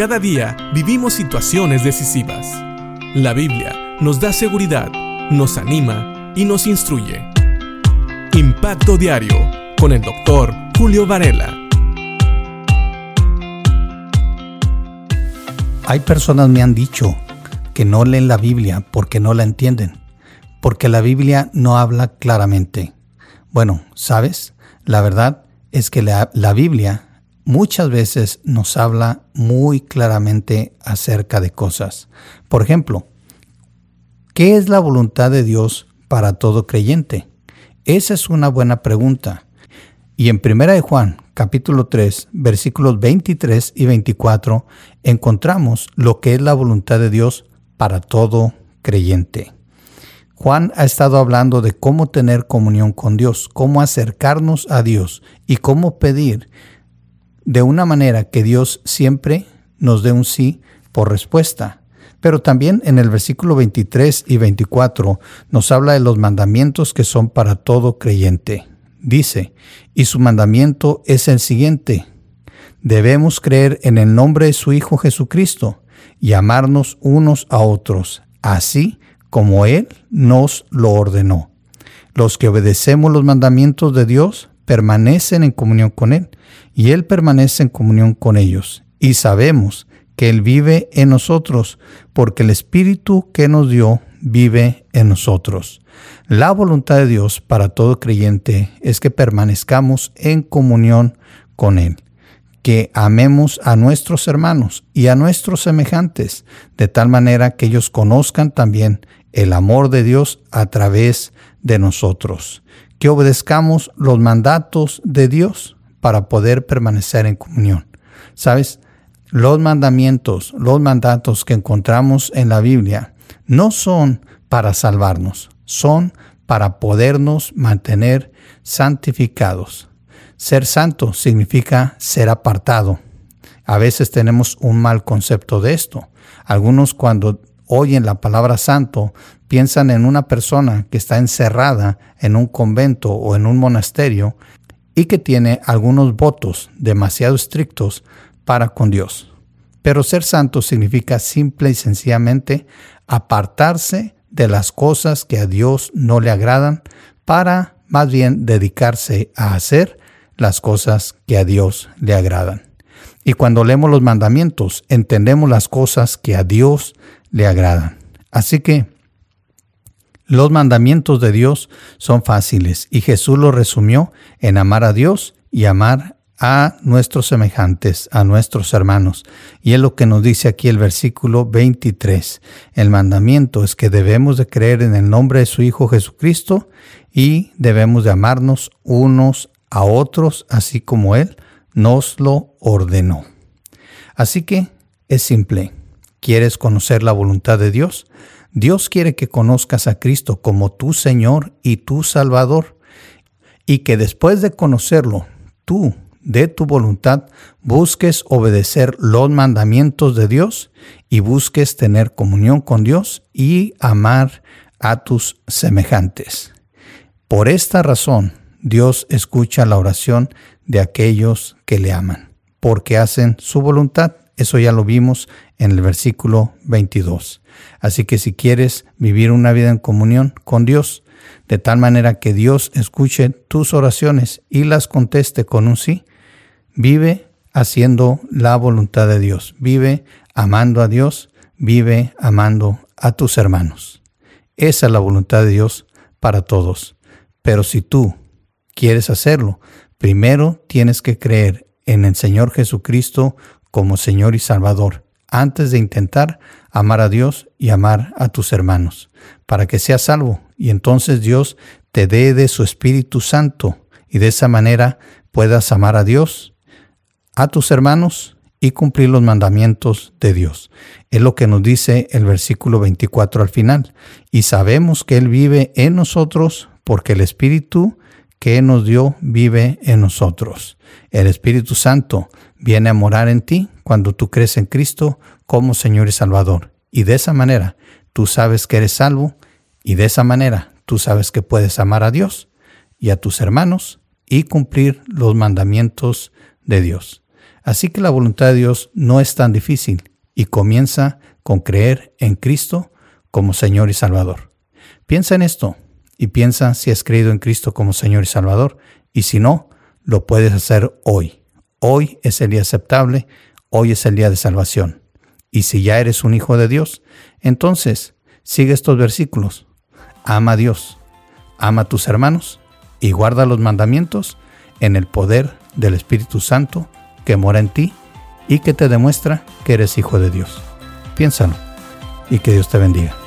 Cada día vivimos situaciones decisivas. La Biblia nos da seguridad, nos anima y nos instruye. Impacto Diario con el doctor Julio Varela. Hay personas me han dicho que no leen la Biblia porque no la entienden, porque la Biblia no habla claramente. Bueno, ¿sabes? La verdad es que la, la Biblia muchas veces nos habla muy claramente acerca de cosas. Por ejemplo, ¿qué es la voluntad de Dios para todo creyente? Esa es una buena pregunta. Y en 1 de Juan, capítulo 3, versículos 23 y 24, encontramos lo que es la voluntad de Dios para todo creyente. Juan ha estado hablando de cómo tener comunión con Dios, cómo acercarnos a Dios y cómo pedir de una manera que Dios siempre nos dé un sí por respuesta. Pero también en el versículo 23 y 24 nos habla de los mandamientos que son para todo creyente. Dice, y su mandamiento es el siguiente. Debemos creer en el nombre de su Hijo Jesucristo y amarnos unos a otros, así como Él nos lo ordenó. Los que obedecemos los mandamientos de Dios permanecen en comunión con Él y Él permanece en comunión con ellos. Y sabemos que Él vive en nosotros, porque el Espíritu que nos dio vive en nosotros. La voluntad de Dios para todo creyente es que permanezcamos en comunión con Él, que amemos a nuestros hermanos y a nuestros semejantes, de tal manera que ellos conozcan también el amor de Dios a través de nosotros, que obedezcamos los mandatos de Dios para poder permanecer en comunión. ¿Sabes? Los mandamientos, los mandatos que encontramos en la Biblia no son para salvarnos, son para podernos mantener santificados. Ser santo significa ser apartado. A veces tenemos un mal concepto de esto. Algunos cuando oyen la palabra santo piensan en una persona que está encerrada en un convento o en un monasterio y que tiene algunos votos demasiado estrictos para con Dios. Pero ser santo significa simple y sencillamente apartarse de las cosas que a Dios no le agradan para más bien dedicarse a hacer las cosas que a Dios le agradan. Y cuando leemos los mandamientos, entendemos las cosas que a Dios le agradan. Así que los mandamientos de Dios son fáciles y Jesús los resumió en amar a Dios y amar a nuestros semejantes, a nuestros hermanos. Y es lo que nos dice aquí el versículo 23. El mandamiento es que debemos de creer en el nombre de su Hijo Jesucristo y debemos de amarnos unos a otros, así como Él nos lo ordenó. Así que es simple. ¿Quieres conocer la voluntad de Dios? Dios quiere que conozcas a Cristo como tu Señor y tu Salvador, y que después de conocerlo, tú, de tu voluntad, busques obedecer los mandamientos de Dios y busques tener comunión con Dios y amar a tus semejantes. Por esta razón, Dios escucha la oración de aquellos que le aman, porque hacen su voluntad. Eso ya lo vimos en el versículo 22. Así que si quieres vivir una vida en comunión con Dios, de tal manera que Dios escuche tus oraciones y las conteste con un sí, vive haciendo la voluntad de Dios, vive amando a Dios, vive amando a tus hermanos. Esa es la voluntad de Dios para todos. Pero si tú quieres hacerlo, primero tienes que creer en el Señor Jesucristo como Señor y Salvador antes de intentar amar a Dios y amar a tus hermanos, para que seas salvo y entonces Dios te dé de su Espíritu Santo y de esa manera puedas amar a Dios, a tus hermanos y cumplir los mandamientos de Dios. Es lo que nos dice el versículo 24 al final. Y sabemos que Él vive en nosotros porque el Espíritu que nos dio vive en nosotros. El Espíritu Santo viene a morar en ti cuando tú crees en Cristo como Señor y Salvador. Y de esa manera tú sabes que eres salvo y de esa manera tú sabes que puedes amar a Dios y a tus hermanos y cumplir los mandamientos de Dios. Así que la voluntad de Dios no es tan difícil y comienza con creer en Cristo como Señor y Salvador. Piensa en esto y piensa si has creído en Cristo como Señor y Salvador y si no, lo puedes hacer hoy. Hoy es el día aceptable, hoy es el día de salvación. Y si ya eres un hijo de Dios, entonces sigue estos versículos. Ama a Dios, ama a tus hermanos y guarda los mandamientos en el poder del Espíritu Santo que mora en ti y que te demuestra que eres hijo de Dios. Piénsalo y que Dios te bendiga.